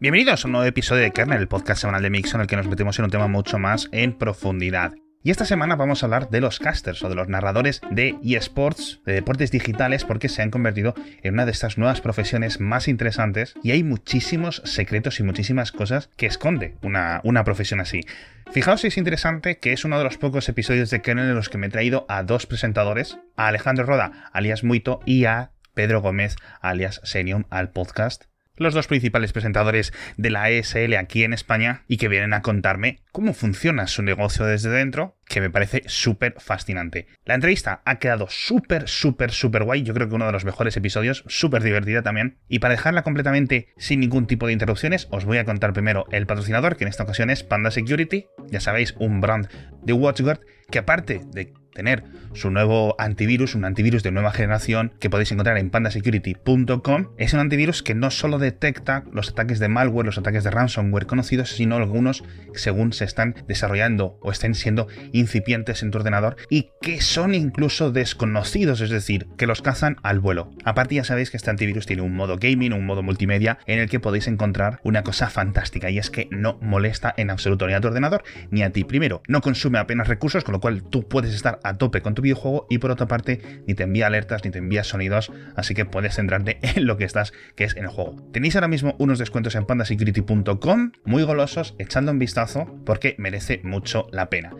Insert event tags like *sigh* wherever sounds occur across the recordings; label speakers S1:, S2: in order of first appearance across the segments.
S1: Bienvenidos a un nuevo episodio de Kernel, el podcast semanal de Mix en el que nos metemos en un tema mucho más en profundidad. Y esta semana vamos a hablar de los casters o de los narradores de eSports, de deportes digitales, porque se han convertido en una de estas nuevas profesiones más interesantes y hay muchísimos secretos y muchísimas cosas que esconde una, una profesión así. Fijaos si es interesante que es uno de los pocos episodios de Kernel en los que me he traído a dos presentadores, a Alejandro Roda, alias Muito, y a Pedro Gómez, alias Senium, al podcast los dos principales presentadores de la ESL aquí en España y que vienen a contarme cómo funciona su negocio desde dentro, que me parece súper fascinante. La entrevista ha quedado súper, súper, súper guay, yo creo que uno de los mejores episodios, súper divertida también. Y para dejarla completamente sin ningún tipo de interrupciones, os voy a contar primero el patrocinador, que en esta ocasión es Panda Security, ya sabéis, un brand de WatchGuard, que aparte de tener su nuevo antivirus, un antivirus de nueva generación que podéis encontrar en pandasecurity.com. Es un antivirus que no solo detecta los ataques de malware, los ataques de ransomware conocidos, sino algunos según se están desarrollando o estén siendo incipientes en tu ordenador y que son incluso desconocidos, es decir, que los cazan al vuelo. Aparte ya sabéis que este antivirus tiene un modo gaming, un modo multimedia en el que podéis encontrar una cosa fantástica y es que no molesta en absoluto ni a tu ordenador ni a ti. Primero, no consume apenas recursos, con lo cual tú puedes estar a tope con tu videojuego y por otra parte ni te envía alertas ni te envía sonidos, así que puedes centrarte *laughs* en lo que estás, que es en el juego. Tenéis ahora mismo unos descuentos en pandasecurity.com, muy golosos, echando un vistazo porque merece mucho la pena.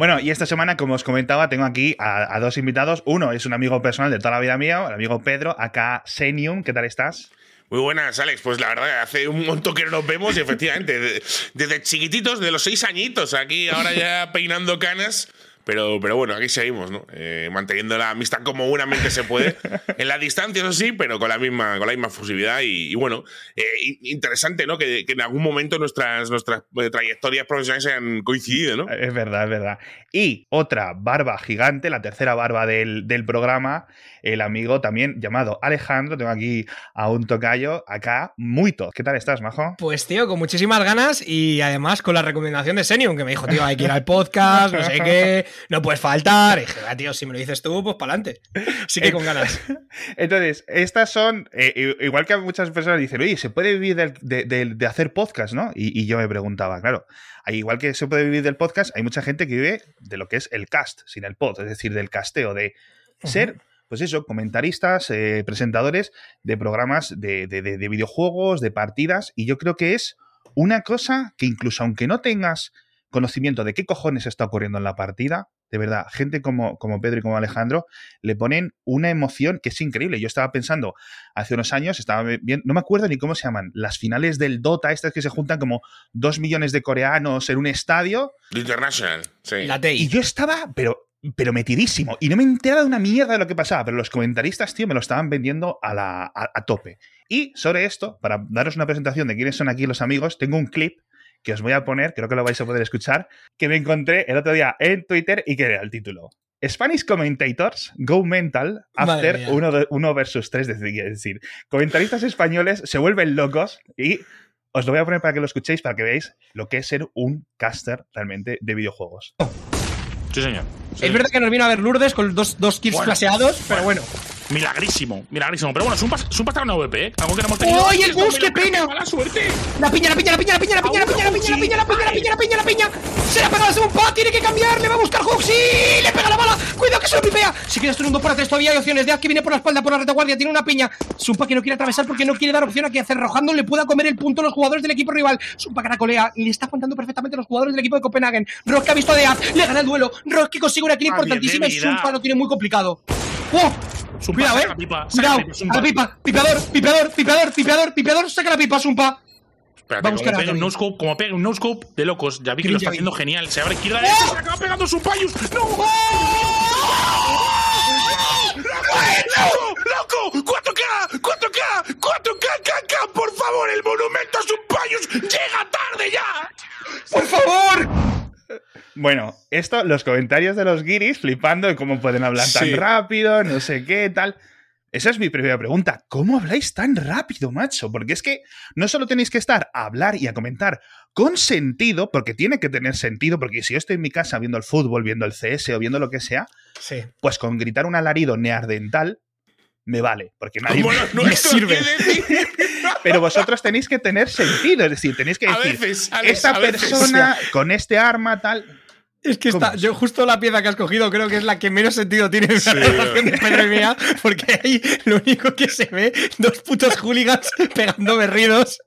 S1: Bueno, y esta semana, como os comentaba, tengo aquí a, dos invitados. Uno es un amigo personal de toda la vida mía, el amigo Pedro, acá Senium. ¿Qué tal estás?
S2: Muy buenas, Alex. Pues la verdad, hace un montón que no nos vemos y efectivamente, desde chiquititos, de los seis añitos, aquí ahora ya peinando canas. Pero, pero bueno, aquí seguimos, ¿no? Eh, manteniendo la amistad como buenamente se puede. *laughs* en la distancia, eso sí, pero con la misma, con la misma fusividad. Y, y bueno, eh, interesante, ¿no? Que, que, en algún momento nuestras, nuestras trayectorias profesionales hayan coincidido, ¿no?
S1: Es verdad, es verdad. Y otra barba gigante, la tercera barba del, del programa, el amigo también llamado Alejandro. Tengo aquí a un tocayo acá, muy top. ¿Qué tal estás, majo?
S3: Pues, tío, con muchísimas ganas y además con la recomendación de Senium, que me dijo, tío, hay que ir al podcast, no sé qué *laughs* no puedes faltar. Y dije, ah, tío, si me lo dices tú, pues para adelante. Sí que con ganas. *laughs*
S1: Entonces, estas son, eh, igual que muchas personas dicen, oye, se puede vivir de, de, de, de hacer podcast, ¿no? Y, y, yo me preguntaba, claro, igual que se puede vivir del podcast, hay mucha gente que vive de lo que es el cast, sin el pod, es decir, del casteo, de uh -huh. ser pues eso, comentaristas, eh, presentadores de programas de, de, de, videojuegos, de partidas, y yo creo que es una cosa que incluso aunque no tengas conocimiento de qué cojones está ocurriendo en la partida, de verdad, gente como, como Pedro y como Alejandro le ponen una emoción que es increíble. Yo estaba pensando hace unos años, estaba bien, no me acuerdo ni cómo se llaman, las finales del Dota, estas que se juntan como dos millones de coreanos en un estadio.
S2: International, sí.
S3: La.
S1: Y yo estaba, pero pero metidísimo. Y no me enteraba de una mierda de lo que pasaba, pero los comentaristas, tío, me lo estaban vendiendo a, la, a, a, tope. Y sobre esto, para daros una presentación de quiénes son aquí los amigos, tengo un clip que os voy a poner, creo que lo vais a poder escuchar, que me encontré el otro día en Twitter y que era el título. Spanish commentators go mental after 1 versus 3, es decir, comentaristas españoles se vuelven locos y os lo voy a poner para que lo escuchéis, para que veáis lo que es ser un caster realmente de videojuegos.
S4: Sí, señor. Sí.
S3: Es verdad que nos vino a ver Lourdes con dos, dos kills bueno, flasheados, pero bueno.
S4: Milagrísimo, milagrísimo. Pero bueno, es un, pas, es un pasado una VP, ¿eh? Algo que no hemos tenido.
S3: ¡Oye, el bus, qué pena!
S4: ¡Mala suerte!
S3: La piña, la piña, la piña, la piña, la piña, la piña, la piña, la piña, la piña, la piña, la piña, la piña, Se la ha pegado a un pa, tiene que cambiar, le va a buscar Huxi, le pega la bala, cuidado que se lo pipea. Si quieres tener un 2 para 3, todavía hay opciones. De que viene por la espalda, por la retaguardia, tiene una piña. Sumpa que no quiere atravesar porque no quiere dar opción a que cerrojando le pueda comer el punto a los jugadores del equipo rival. Sumpa caracolea y le está aguantando perfectamente a los jugadores del equipo de Copenhagen. Rock que ha visto a Deaz, le gana el duelo. Rock que consigue una kill importantísima y Sumpa lo tiene muy complicado. ¡Oh!
S4: Sumpa,
S3: Cuidado, eh.
S4: Pipa,
S3: Cuidado.
S4: pipa,
S3: A la pipa. Pipeador, pipeador, pipeador, pipeador, pipeador. Saca la pipa, Sumpa.
S4: Espérate,
S3: Vamos,
S4: como pegue un no scope, como pegue un no scope de locos. Ya vi que lo está haciendo genial. Se abre izquierda,
S3: ¡Oh!
S4: derecha, se acaba pegando su payus. ¡No! ¡Loco! ¡Loco! ¡4K! ¡4K! ¡4K! ¡KK! ¡Por favor! ¡El monumento a sus payus llega tarde ya!
S3: ¡Por favor!
S1: Bueno, esto, los comentarios de los guiris flipando de cómo pueden hablar tan
S2: Sí.
S1: rápido, no sé qué, tal. Esa es mi primera pregunta. ¿Cómo habláis tan rápido, macho? Porque es que no solo tenéis que estar a hablar y a comentar con sentido, porque tiene que tener sentido, porque si yo estoy en mi casa viendo el fútbol, viendo el CS o viendo lo que sea,
S3: Sí.
S1: pues con gritar un alarido neardental me vale, porque nadie me *laughs*
S2: esto
S1: sirve. Pero vosotros tenéis que tener sentido, es decir, tenéis que
S2: A
S1: decir,
S2: veces, Alex,
S1: esta
S2: a veces.
S1: persona con este arma tal...
S3: Es que
S1: ¿Cómo
S3: está,
S1: es?
S3: yo justo la pieza que has cogido creo que es la que menos sentido tiene en la relación de Pedro y mía, porque ahí lo único que se ve, dos putos hooligans pegando berridos.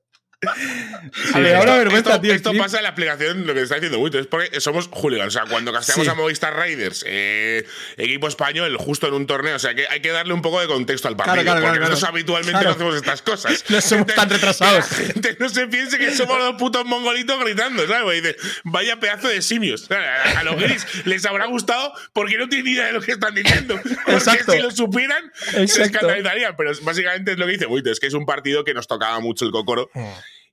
S3: A ver, ahora vergüenza,
S2: esto,
S3: tío.
S2: esto
S3: sí.
S2: pasa en la aplicación, lo que está diciendo Wito, es porque somos hooligans. O sea, cuando casteamos
S3: Sí.
S2: a Movistar Raiders, eh, equipo español, justo en un torneo, o sea, que hay que darle un poco de contexto al partido.
S3: Claro, claro,
S2: porque
S3: claro,
S2: nosotros habitualmente no hacemos estas cosas. *laughs*
S3: No somos tan retrasados.
S2: Que la gente no se piense que somos los putos mongolitos gritando, ¿sabes? Y dice, vaya pedazo de simios. A, los gris les habrá gustado porque no tienen idea de lo que están diciendo. *laughs* Porque
S3: Exacto.
S2: si lo supieran, se escandalizarían. Pero básicamente es lo que dice Wito, es que es un partido que nos tocaba mucho el cocoro.
S3: Hmm.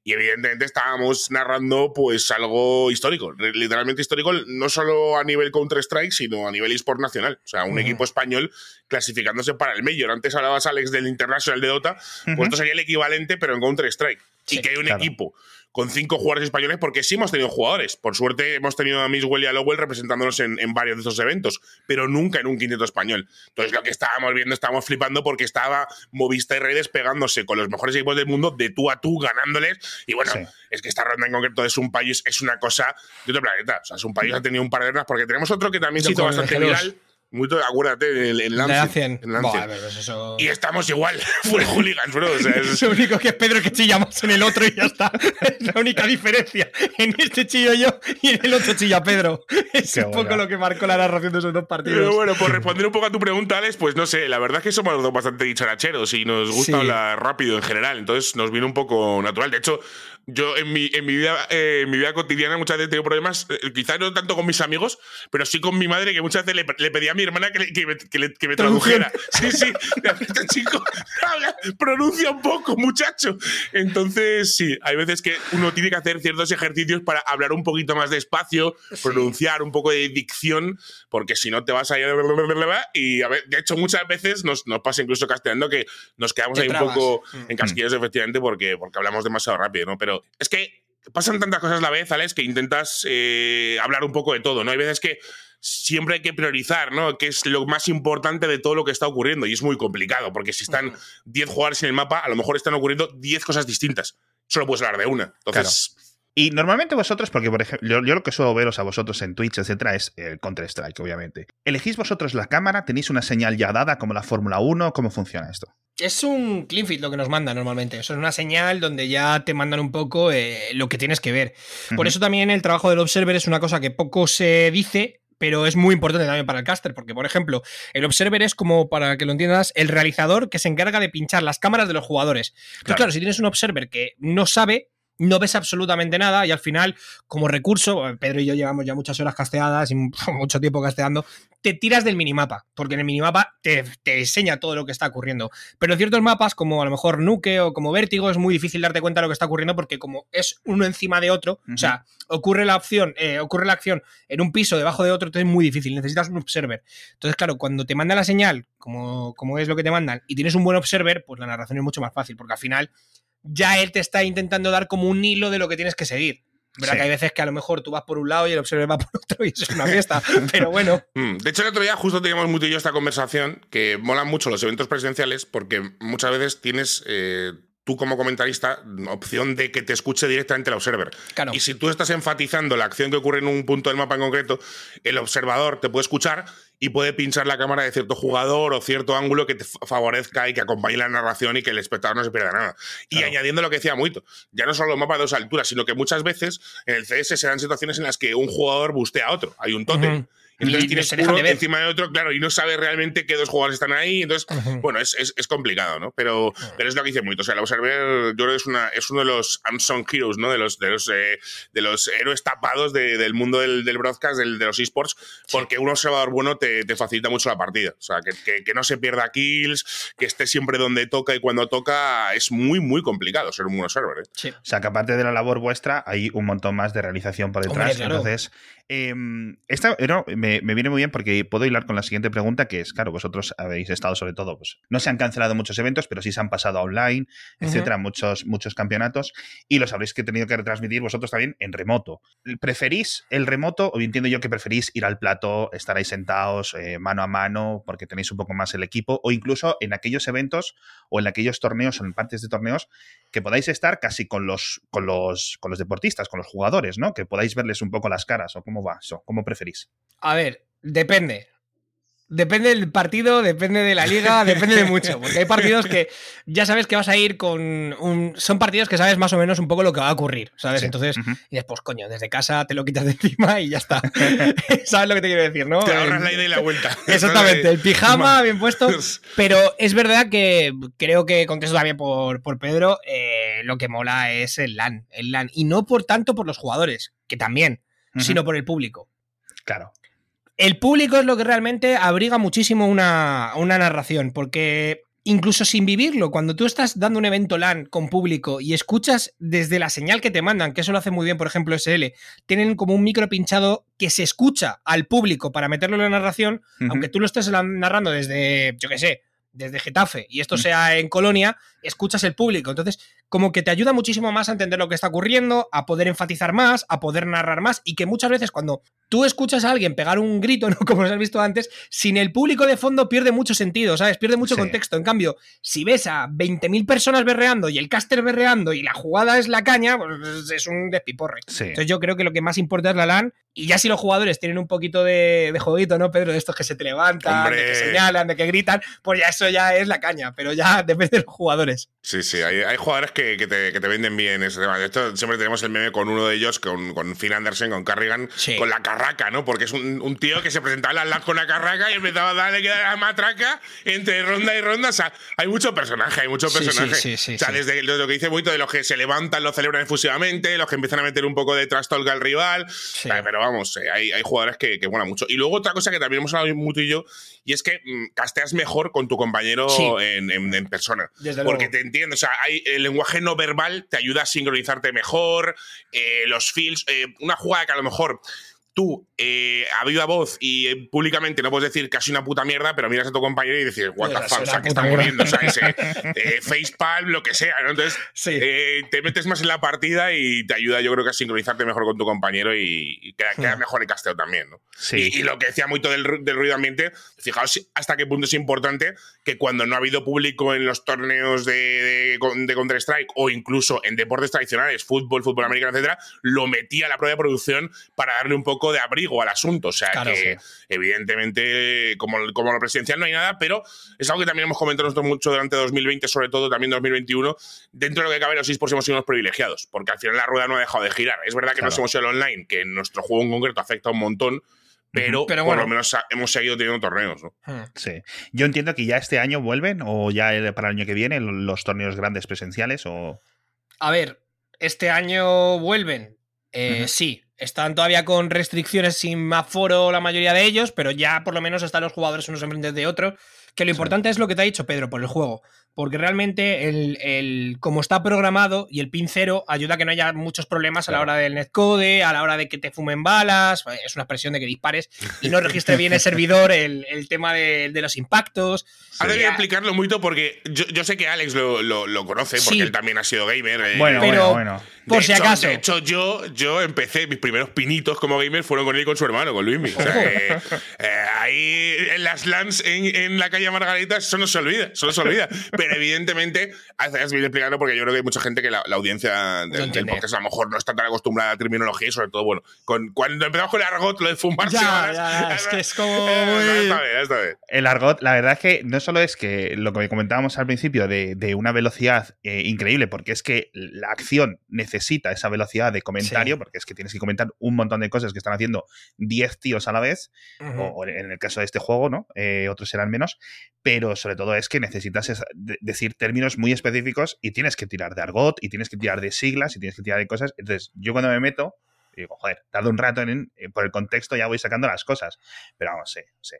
S2: Y evidentemente estábamos narrando pues algo histórico, literalmente histórico, no solo a nivel Counter-Strike, sino a nivel eSport nacional. O sea, un equipo español clasificándose para el Major. Antes hablabas, Alex, del International de Dota, pues esto sería el equivalente, pero en Counter-Strike. y que hay un
S1: claro.
S2: equipo con cinco jugadores españoles, porque sí hemos tenido jugadores. Por suerte hemos tenido a Miswell y a Lowell representándonos en, en varios de esos eventos, pero nunca en un quinteto español. Entonces lo que estábamos viendo, estábamos flipando porque estaba Movista y Redes pegándose con los mejores equipos del mundo de tú a tú, ganándoles. Y bueno,
S1: Sí.
S2: es que esta ronda en concreto es un país, es una cosa de otro planeta. O sea, es un país ha tenido un par de rondas, porque tenemos otro que también se hizo bastante
S3: G2.
S2: viral. Muy, acuérdate, Lancet. Lancet.
S3: Buah, pero eso.
S2: Y estamos igual, *laughs* full hooligans, bro. O sea, *laughs* es-
S3: Lo único que es Pedro que chilla más en el otro y ya está. Es la única diferencia. En este chillo yo y en el otro chilla Pedro. Es
S1: Qué
S3: un poco lo que marcó la narración de esos dos partidos.
S2: Pero bueno, por responder un poco a tu pregunta, Alex, pues no sé, la verdad es que somos los dos bastante dicharacheros y nos gusta
S3: Sí.
S2: hablar rápido en general, entonces nos viene un poco natural. De hecho, yo en mi, en mi, vida, eh, en mi vida cotidiana muchas veces tengo problemas, eh, quizás no tanto con mis amigos, pero sí con mi madre, que muchas veces le, le pedía a mi hermana que, le- que me, que le- que me tradujera. Sí, sí, este *laughs* chico habla, pronuncia un poco, muchacho. Entonces, sí, hay veces que uno tiene que hacer ciertos ejercicios para hablar un poquito más despacio, pronunciar un poco de dicción, porque si no te vas a ir. Y a ver, de hecho, muchas veces nos, nos pasa incluso castellano que nos quedamos ahí un poco
S3: Mm.
S2: encasquillados, efectivamente, porque, porque hablamos demasiado rápido, ¿no? Pero es que pasan tantas cosas a la vez, Alex, que intentas eh, hablar un poco de todo, ¿no? Hay veces que siempre hay que priorizar, ¿no? Que es lo más importante de todo lo que está ocurriendo. Y es muy complicado, porque si están 10 jugadores en el mapa, a lo mejor están ocurriendo 10 cosas distintas. Solo puedes hablar de una. Entonces,
S1: Y normalmente vosotros, porque por ejemplo, yo, yo lo que suelo veros a vosotros en Twitch, etcétera, es el Counter-Strike, obviamente. ¿Elegís vosotros la cámara? ¿Tenéis una señal ya dada como la Fórmula 1? ¿Cómo funciona esto?
S3: Es un clean fit lo que nos mandan normalmente. Eso es una señal donde ya te mandan un poco eh, lo que tienes que ver. Por eso también el trabajo del observer es una cosa que poco se dice, pero es muy importante también para el caster, porque por ejemplo, el observer es como, para que lo entiendas, el realizador que se encarga de pinchar las cámaras de los jugadores. Entonces,
S1: Claro.
S3: claro, si tienes un observer que no sabe, no ves absolutamente nada y al final, como recurso, eh, Pedro y yo llevamos ya muchas horas casteadas y *laughs* mucho tiempo casteando, te tiras del minimapa, porque en el minimapa te, te enseña todo lo que está ocurriendo. Pero en ciertos mapas, como a lo mejor Nuke o como Vértigo, es muy difícil darte cuenta de lo que está ocurriendo porque como es uno encima de otro, o sea, ocurre la opción, eh, ocurre la acción en un piso debajo de otro, entonces es muy difícil, necesitas un observer. Entonces, claro, cuando te manda la señal, como, como es lo que te mandan, y tienes un buen observer, pues la narración es mucho más fácil, porque al final ya él te está intentando dar como un hilo de lo que tienes que seguir. Verdad
S1: Sí.
S3: que hay veces que a lo mejor tú vas por un lado y el observer va por otro y es una fiesta. *laughs* Pero bueno,
S2: Mm, De hecho, el otro día justo teníamos y yo esta conversación que molan mucho los eventos presenciales porque muchas veces tienes eh, tú como comentarista opción de que te escuche directamente el observer.
S3: Claro.
S2: Y si tú estás enfatizando la acción que ocurre en un punto del mapa en concreto, el observador te puede escuchar y puede pinchar la cámara de cierto jugador o cierto ángulo que te fa- favorezca y que acompañe la narración y que el espectador no se pierda nada. Y
S1: Claro.
S2: añadiendo lo que decía Muito, ya no solo los mapas de dos alturas, sino que muchas veces en el CS se dan situaciones en las que un jugador bustea a otro. Hay un tótem. Entonces
S3: Y
S2: tienes
S3: se dejan
S2: uno
S3: de ver.
S2: encima de otro, claro, y no sabes realmente qué dos jugadores están ahí. Entonces, bueno, es, es- es complicado, ¿no? Pero, pero es lo que dice muy. O sea, el observer, yo creo que es, una, es uno de los unsung heroes, ¿no? De los, de los, eh, de los héroes tapados de- del mundo del, del broadcast, del- de los esports, porque un observador bueno te, te facilita mucho la partida. O sea, que, que- que no se pierda kills, que esté siempre donde toca y cuando toca, es muy, muy complicado ser un buen observer. ¿eh?
S3: sí.
S1: O sea, que aparte de la labor vuestra, hay un montón más de realización por detrás.
S3: Hombre, claro.
S1: Entonces, Em, esta no, me, me, viene muy bien porque puedo hilar con la siguiente pregunta, que es, claro, vosotros habéis estado sobre todo, pues no se han cancelado muchos eventos, pero sí se han pasado online, etcétera, muchos, muchos campeonatos, y los habréis que tenido que retransmitir vosotros también en remoto. ¿Preferís el remoto o entiendo yo que preferís ir al plato, estar ahí sentados, eh, mano a mano, porque tenéis un poco más el equipo, o incluso en aquellos eventos o en aquellos torneos o en partes de torneos que podáis estar casi con los, con los, con los deportistas, con los jugadores, ¿no? Que podáis verles un poco las caras o cómo va eso, cómo preferís.
S3: A ver, depende. Depende del partido, depende de la liga, *laughs* depende de mucho. Porque hay partidos que ya sabes que vas a ir con un. Son partidos que sabes más o menos un poco lo que va a ocurrir, ¿sabes?
S1: Sí.
S3: Entonces,
S1: Ujú.
S3: y después, coño, desde casa te lo quitas de encima y ya está. *laughs* ¿Sabes lo que te quiero decir, no?
S2: Te ahorras la ida y la vuelta. *laughs*
S3: Exactamente, el pijama bien puesto.
S2: Pues,
S3: Pero es verdad que creo que contesto también por, por Pedro, eh, lo que mola es el LAN, el LAN. Y no por tanto por los jugadores, que también, Sino por el público.
S1: Claro.
S3: El público es lo que realmente abriga muchísimo una, una narración, porque incluso sin vivirlo, cuando tú estás dando un evento LAN con público y escuchas desde la señal que te mandan, que eso lo hace muy bien, por ejemplo, SL, tienen como un micro pinchado que se escucha al público para meterlo en la narración, aunque tú lo estés narrando desde, yo qué sé, desde Getafe y esto sea en Colonia, escuchas el público. Entonces, como que te ayuda muchísimo más a entender lo que está ocurriendo, a poder enfatizar más, a poder narrar más y que muchas veces cuando tú escuchas a alguien pegar un grito, *laughs* ¿no? Como os has visto antes, sin el público de fondo pierde mucho sentido, ¿sabes? Pierde mucho
S1: Sí.
S3: contexto. En cambio, si ves a 20.000 personas berreando y el caster berreando y la jugada es la caña, pues es un despiporre.
S1: Sí.
S3: Entonces yo creo que lo que más importa es la LAN y ya si los jugadores tienen un poquito de, de jueguito, ¿no, Pedro? De estos que se te levantan,
S2: Hombre.
S3: de que señalan, de que gritan, pues ya eso ya es la caña, pero ya *laughs* depende de los jugadores.
S2: Sí, sí, hay, hay jugadores que, que te, que te venden bien ese tema. De hecho, siempre tenemos el meme con uno de ellos, con, con Phil Anderson, con Carrigan,
S3: Sí.
S2: con la carraca, ¿no? Porque es un, un tío que se presentaba en las LAN con la carraca y empezaba a darle que la matraca entre ronda y ronda. O sea, hay mucho personaje, hay mucho
S3: Sí, sí,
S2: personaje.
S3: sí, sí,
S2: o sea,
S3: sí.
S2: desde lo que dice Buito, de los que se levantan, lo celebran efusivamente, los que empiezan a meter un poco de trash talk al rival. Pero vamos, eh, hay, hay jugadores que, que molan mucho. Y luego otra cosa que también hemos hablado mucho y yo, y es que mm, casteas mejor con tu compañero
S3: Sí.
S2: en, en- en persona.
S3: Desde
S2: Porque
S3: luego.
S2: te entiendo, o sea, hay, el lenguaje no verbal te ayuda a sincronizarte mejor, eh, los feels, eh, una jugada que a lo mejor tú eh, a viva voz y eh, públicamente no puedes decir casi una puta mierda, pero miras a tu compañero y dices, what the fuck, o sea, que está muriendo, o sea, ese *laughs* eh, facepalm, lo que sea, ¿no? Entonces,
S3: Sí.
S2: eh, te metes más en la partida y te ayuda, yo creo que a sincronizarte mejor con tu compañero y, y queda, queda
S3: Hmm.
S2: mejor el casteo también, ¿no?
S1: Sí.
S2: Y, y lo que decía mucho del, del ruido ambiente, fijaos hasta qué punto es importante que cuando no ha habido público en los torneos de, de, de Counter-Strike o incluso en deportes tradicionales, fútbol, fútbol americano, etcétera, lo metía a la propia producción para darle un poco de abrigo al asunto. O sea
S3: Claro,
S2: que, evidentemente, como, como lo presidencial no hay nada, pero es algo que también hemos comentado nosotros mucho durante 2020, sobre todo también 2021. Dentro de lo que cabe, los esports hemos sido unos privilegiados, porque al final la rueda no ha dejado de girar. Es verdad que
S1: Claro.
S2: nos hemos ido al online, que en nuestro juego en concreto afecta un montón, pero,
S3: Pero
S2: por lo menos hemos seguido teniendo torneos, ¿no?
S3: Hmm.
S1: Sí. Yo entiendo que ya este año vuelven o ya para el año que viene los torneos grandes presenciales o...
S3: A ver, este año vuelven. Eh. Sí, están todavía con restricciones sin aforo la mayoría de ellos, pero ya por lo menos están los jugadores unos enfrente de otros. Que lo importante es lo que te ha dicho Pedro por el juego. Porque realmente el, el- como está programado y el pin cero ayuda a que no haya muchos problemas a la hora del netcode, a la hora de que te fumen balas. Es una expresión de que dispares y no *laughs* registre bien el servidor el, el tema de, de los impactos.
S2: Ahora voy a explicarlo mucho porque yo, yo sé que Alex lo, lo- lo conoce, porque
S3: Sí.
S2: él también ha sido gamer. eh,
S1: Bueno,
S3: Pero-
S1: bueno, bueno.
S3: por
S2: de
S3: si
S2: hecho-
S3: acaso.
S2: De hecho, yo, yo empecé, mis primeros pinitos como gamer fueron con él y con su hermano, con Luismi. O sea, que, eh, ahí en las LANs en, en la calle Margarita, eso no se olvida, eso no se olvida. *laughs* Pero evidentemente, has, bien explicado porque yo creo que hay mucha gente que la, la audiencia del, del podcast a lo mejor no está tan acostumbrada a la terminología y sobre todo, bueno, con, cuando empezamos con el argot, lo de fumarse
S3: Ya, es que es como *laughs*
S2: eh,
S3: muy-
S2: Está bien, está bien.
S1: El argot, la verdad es que no solo es que lo que comentábamos al principio de, de una velocidad eh, increíble, porque es que la acción necesita esa velocidad de comentario,
S3: Sí.
S1: porque es que tienes que comentar un montón de cosas que están haciendo 10 tíos a la vez, o en el caso de este juego, ¿no? Eh, otros serán menos, pero sobre todo es que necesitas esa- de- decir términos muy específicos y tienes que tirar de argot, y tienes que tirar de siglas, y tienes que tirar de cosas. Entonces, yo cuando me meto, digo, joder, tardo un rato en, eh, por el contexto ya voy sacando las cosas. Pero vamos, sí, sí.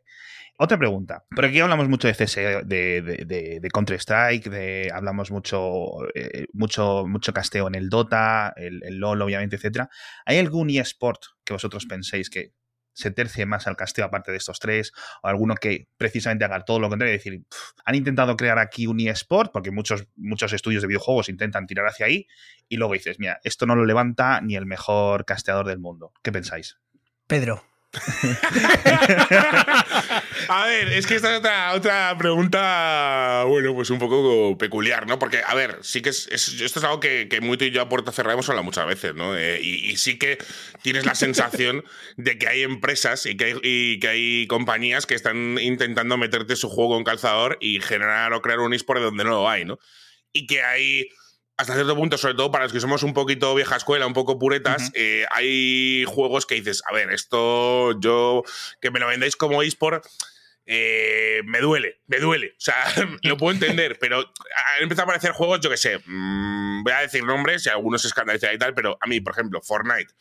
S1: Otra pregunta. Por aquí hablamos mucho de CS, de, de, de, Counter-Strike, de, hablamos mucho, eh, mucho, mucho casteo en el Dota, el, el LOL, obviamente, etcétera. ¿Hay algún eSport que vosotros penséis que se tercie más al casteo aparte de estos tres, o alguno que precisamente haga todo lo contrario, es decir, han intentado crear aquí un eSport, porque muchos, muchos estudios de videojuegos intentan tirar hacia ahí, y luego dices, mira, esto no lo levanta ni el mejor casteador del mundo. ¿Qué pensáis?
S3: Pedro. *laughs*
S2: a ver, es que esta es otra, otra, pregunta, bueno, pues un poco peculiar, ¿no? Porque, a ver, sí que es, esto es algo que, que muy tú y yo a puerta cerrada hemos hablado muchas veces, ¿no? Eh, y, sí que tienes la sensación de que hay empresas y que hay, y que hay compañías que están intentando meterte su juego en calzador y generar o crear un eSport donde no lo hay, ¿no? Y que hay hasta cierto punto, sobre todo para los que somos un poquito vieja escuela, un poco puretas, eh, hay juegos que dices, a ver, esto yo, que me lo vendáis como eSport, eh, me duele, me duele. O sea, *laughs* lo puedo entender, pero han empezado a aparecer juegos, yo que sé, mm, voy a decir nombres y algunos escandalizan y tal, pero a mí, por ejemplo, Fortnite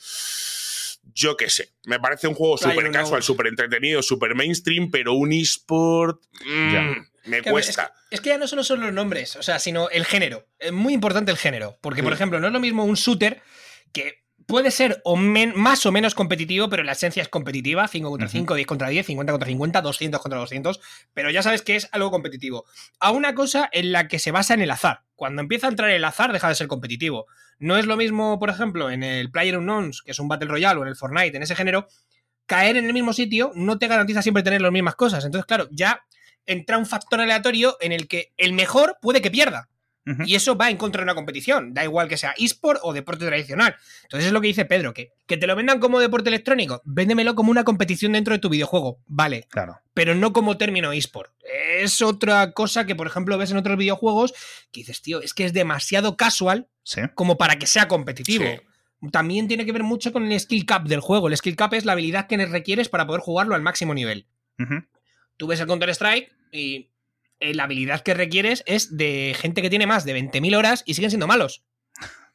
S2: yo qué sé. Me parece un juego súper casual, súper entretenido, súper mainstream, pero un eSport. Mm, me cuesta.
S3: Es que, ya no solo son los nombres, o sea, sino el género. Es muy importante el género. Porque, por mm. ejemplo, no es lo mismo un shooter que puede ser o más o menos competitivo, pero la esencia es competitiva, 5 contra 5, 10 contra 10, 50 contra 50, 200 contra 200, pero ya sabes que es algo competitivo. A una cosa en la que se basa en el azar. Cuando empieza a entrar el azar, deja de ser competitivo. No es lo mismo, por ejemplo, en el Player Unknowns, que es un Battle Royale, o en el Fortnite, en ese género, caer en el mismo sitio no te garantiza siempre tener las mismas cosas. Entonces, claro, ya entra un factor aleatorio en el que el mejor puede que pierda. Y eso va en contra de una competición, da igual que sea eSport o deporte tradicional. Entonces es lo que dice Pedro, que, que te lo vendan como deporte electrónico, véndemelo como una competición dentro de tu videojuego, vale.
S1: Claro.
S3: Pero no como término eSport. Es otra cosa que, por ejemplo, ves en otros videojuegos que dices, tío, es que es demasiado casual como para que sea competitivo. También tiene que ver mucho con el skill cap del juego. El skill cap es la habilidad que requieres para poder jugarlo al máximo nivel. Tú ves el Counter-Strike y eh, la habilidad que requieres es de gente que tiene más de 20.000 horas y siguen siendo malos.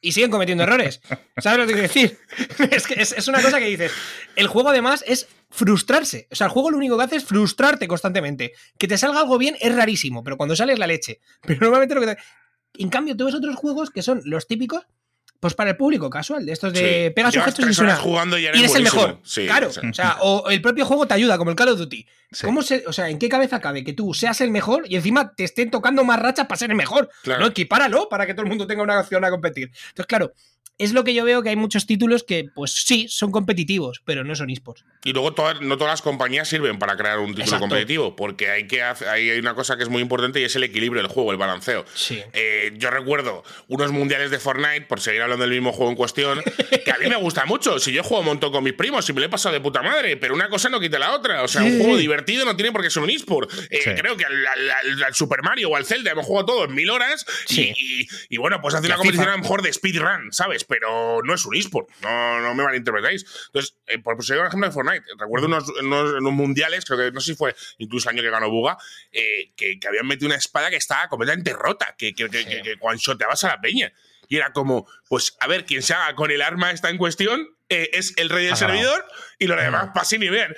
S3: Y siguen cometiendo errores. ¿Sabes lo que quiero decir? *laughs* es, es, una cosa que dices. El juego además es frustrarse. O sea, el juego lo único que hace es frustrarte constantemente. Que te salga algo bien es rarísimo, pero cuando sale es la leche. Pero normalmente lo que te... En cambio, tú ves otros juegos que son los típicos pues para el público casual, de estos de pega sujetos y suena.
S2: Jugando y,
S3: eres, el mejor. claro. O sea, o el propio juego te ayuda, como el Call of Duty. ¿Cómo se, o sea, ¿en qué cabeza cabe que tú seas el mejor y encima te estén tocando más rachas para ser el mejor? Claro. No, equipáralo para que todo el mundo tenga una opción a competir. Entonces, claro, es lo que yo veo que hay muchos títulos que, pues sí, son competitivos, pero no son esports.
S2: Y luego no todas las compañías sirven para crear un título competitivo, porque hay que hay una cosa que es muy importante y es el equilibrio del juego, el balanceo.
S3: Sí.
S2: Eh, yo recuerdo unos mundiales de Fortnite, por seguir hablando del mismo juego en cuestión, que a mí me gusta mucho. Si yo juego un montón con mis primos, y me lo he pasado de puta madre, pero una cosa no quita la otra. O sea, un juego divertido no tiene por qué ser un esport. Eh, creo que al, Super Mario o al Zelda hemos jugado todo en mil horas y, y, bueno, pues hace una competición a lo mejor de speedrun, ¿sabes? Pero no es un eSport, no, no me malinterpretáis. Entonces, eh, por un ejemplo de Fortnite, recuerdo unos, unos, mundiales, creo que no sé si fue incluso el año que ganó Buga, eh, que, que, habían metido una espada que estaba completamente rota, que, que, que, que, a la peña. Y era como, pues a ver, quien se haga con el arma está en cuestión, eh, es el rey del servidor y lo demás pasen y vean.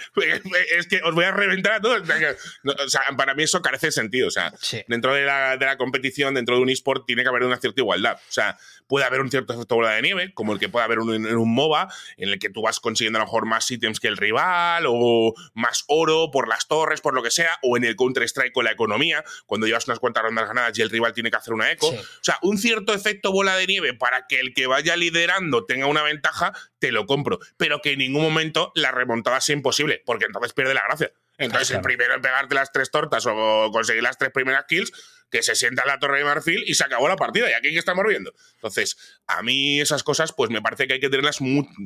S2: Es que os voy a reventar a todos. O sea, para mí eso carece de sentido. O sea, dentro de la, de la, competición, dentro de un eSport, tiene que haber una cierta igualdad. O sea, puede haber un cierto efecto bola de nieve, como el que puede haber en un, MOBA, en el que tú vas consiguiendo a lo mejor más ítems que el rival, o más oro por las torres, por lo que sea, o en el Counter-Strike con la economía, cuando llevas unas cuantas rondas ganadas y el rival tiene que hacer una eco. O sea, un cierto efecto bola de nieve para que el que vaya liderando tenga una ventaja, te lo compro. Pero que en ningún momento la remontada sea imposible, porque entonces pierde la gracia. Entonces, el primero en pegarte las tres tortas o conseguir las tres primeras kills, que se sienta en la torre de marfil y se acabó la partida. Y aquí que estamos viendo. Entonces, a mí esas cosas, pues me parece que hay que tenerlas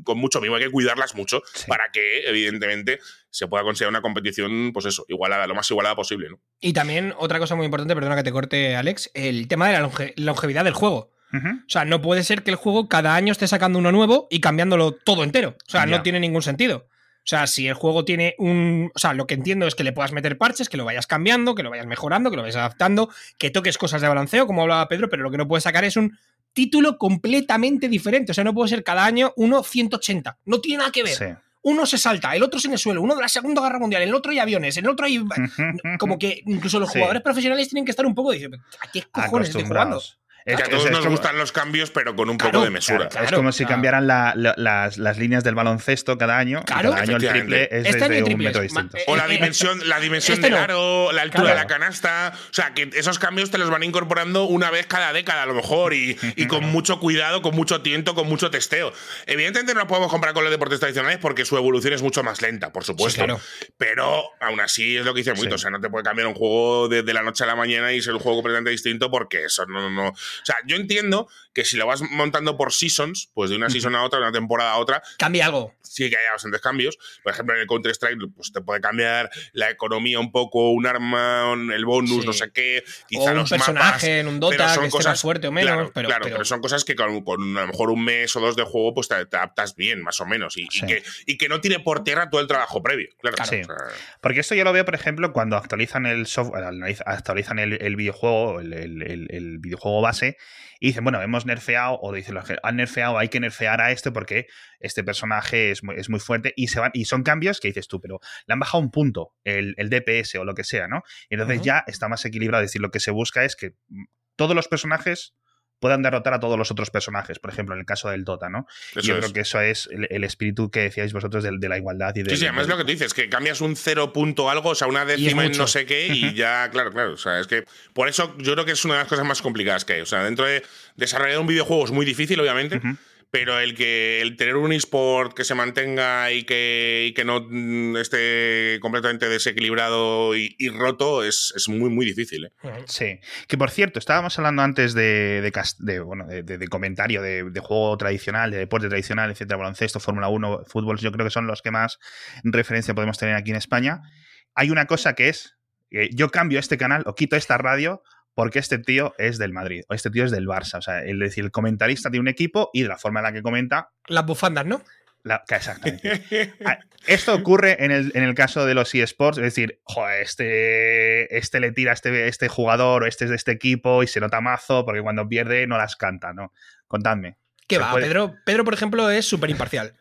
S2: con mucho mimo, hay que cuidarlas mucho para que, evidentemente, se pueda conseguir una competición, pues eso, igualada, lo más igualada posible. ¿no?
S3: Y también otra cosa muy importante, perdona que te corte, Alex, el tema de la longevidad del juego. O sea, no puede ser que el juego cada año esté sacando uno nuevo y cambiándolo todo entero. O sea, no tiene ningún sentido. O sea, si el juego tiene un. O sea, lo que entiendo es que le puedas meter parches, que lo vayas cambiando, que lo vayas mejorando, que lo vayas adaptando, que toques cosas de balanceo, como hablaba Pedro, pero lo que no puedes sacar es un título completamente diferente. O sea, no puede ser cada año uno 180. No tiene nada que ver.
S1: Sí.
S3: Uno se salta, el otro es en el suelo, uno de la Segunda Guerra Mundial, el otro hay aviones, el otro hay. Como que incluso los
S1: Sí.
S3: jugadores profesionales tienen que estar un poco diciendo, ¿a qué cojones estoy jugando?
S1: Acostumbrados.
S2: Que a
S1: Es-
S2: todos
S1: es
S2: nos
S1: como-
S2: gustan los cambios, pero con un
S3: Claro,
S2: poco de mesura.
S1: Claro, es
S3: Claro,
S1: como si cambiaran la- la- las, las líneas del baloncesto cada año. cada año el triple es
S3: Este
S1: desde
S3: el
S1: un metro
S3: es
S1: distinto.
S3: eh,
S2: O la
S3: eh,
S2: dimensión, la dimensión
S3: este
S2: del
S3: no.
S2: aro, la altura
S3: Claro.
S2: de la canasta. O sea, que esos cambios te los van incorporando una vez cada década, a lo mejor, y, y con *laughs* mucho cuidado, con mucho tiento, con mucho testeo. Evidentemente no podemos comparar con los deportes tradicionales porque su evolución es mucho más lenta, por supuesto.
S3: Sí, claro.
S2: Pero aún así es lo que dice Muito.
S1: Sí.
S2: O sea, no te puede cambiar un juego de, de la noche a la mañana y ser un juego completamente distinto porque eso no. O sea, yo entiendo que si lo vas montando por seasons, pues de una season a otra, de una temporada a otra,
S3: Cambia algo.
S2: sí que hay bastantes cambios. Por ejemplo, en el Counter-Strike, pues te puede cambiar la economía un poco, un arma, un- el bonus,
S3: Sí.
S2: no sé qué,
S3: O
S2: quizá
S3: un
S2: los
S3: personaje
S2: mapas,
S3: en un
S2: pero
S3: Dota
S2: son
S3: que esté más fuerte o menos.
S2: Claro,
S3: pero,
S2: claro,
S3: pero-
S2: pero son cosas que con, con a lo mejor un mes o dos de juego, pues te, te adaptas bien, más o menos. Y, que, y que no tire por tierra todo el trabajo previo. Claro,
S1: Sí.
S2: o sea,
S1: Porque esto yo lo veo, por ejemplo, cuando actualizan el software, actualizan el, el videojuego, el, el- el- el videojuego base, y dicen, bueno, hemos nerfeado, o dicen los que han nerfeado, hay que nerfear a este porque este personaje es muy, es muy fuerte, y se van, y son cambios que dices tú, pero le han bajado un punto, el, el DPS o lo que sea, ¿no? Y entonces ya está más equilibrado. Es decir, lo que se busca es que mm, todos los personajes puedan derrotar a todos los otros personajes, por ejemplo, en el caso del Dota, ¿no?
S2: Eso
S1: yo
S2: es.
S1: creo que eso es el, el espíritu que decíais vosotros de, de la igualdad y de
S2: Sí, sí, además lo que tú dices, que cambias un cero punto algo, o sea, una décima en no sé qué, y *laughs* ya, claro, claro. O sea, es que por eso yo creo que es una de las cosas más complicadas que hay. O sea, dentro de desarrollar un videojuego es muy difícil, obviamente. Pero el que el tener un eSport que se mantenga y que, y que no mm, esté completamente desequilibrado y, y roto es, es muy, muy difícil. ¿eh?
S1: Sí, que por cierto, estábamos hablando antes de, de, bueno, de, de- de comentario de, de juego tradicional, de deporte tradicional, etcétera, baloncesto, Fórmula 1, fútbol, yo creo que son los que más referencia podemos tener aquí en España. Hay una cosa que es, eh, yo cambio este canal o quito esta radio porque este tío es del Madrid o este tío es del Barça. O sea, el, decir, el comentarista de un equipo y de la forma en la que comenta,
S3: Las bufandas, ¿no?
S1: la, exactamente. *laughs* Esto ocurre en el, en el caso de los eSports, es decir, joder, este, este le tira a este, este jugador o este es de este equipo y se nota mazo porque cuando pierde no las canta, ¿no? Contadme. Se
S3: va,
S1: puede-
S3: Pedro, Pedro, por ejemplo, es súper imparcial.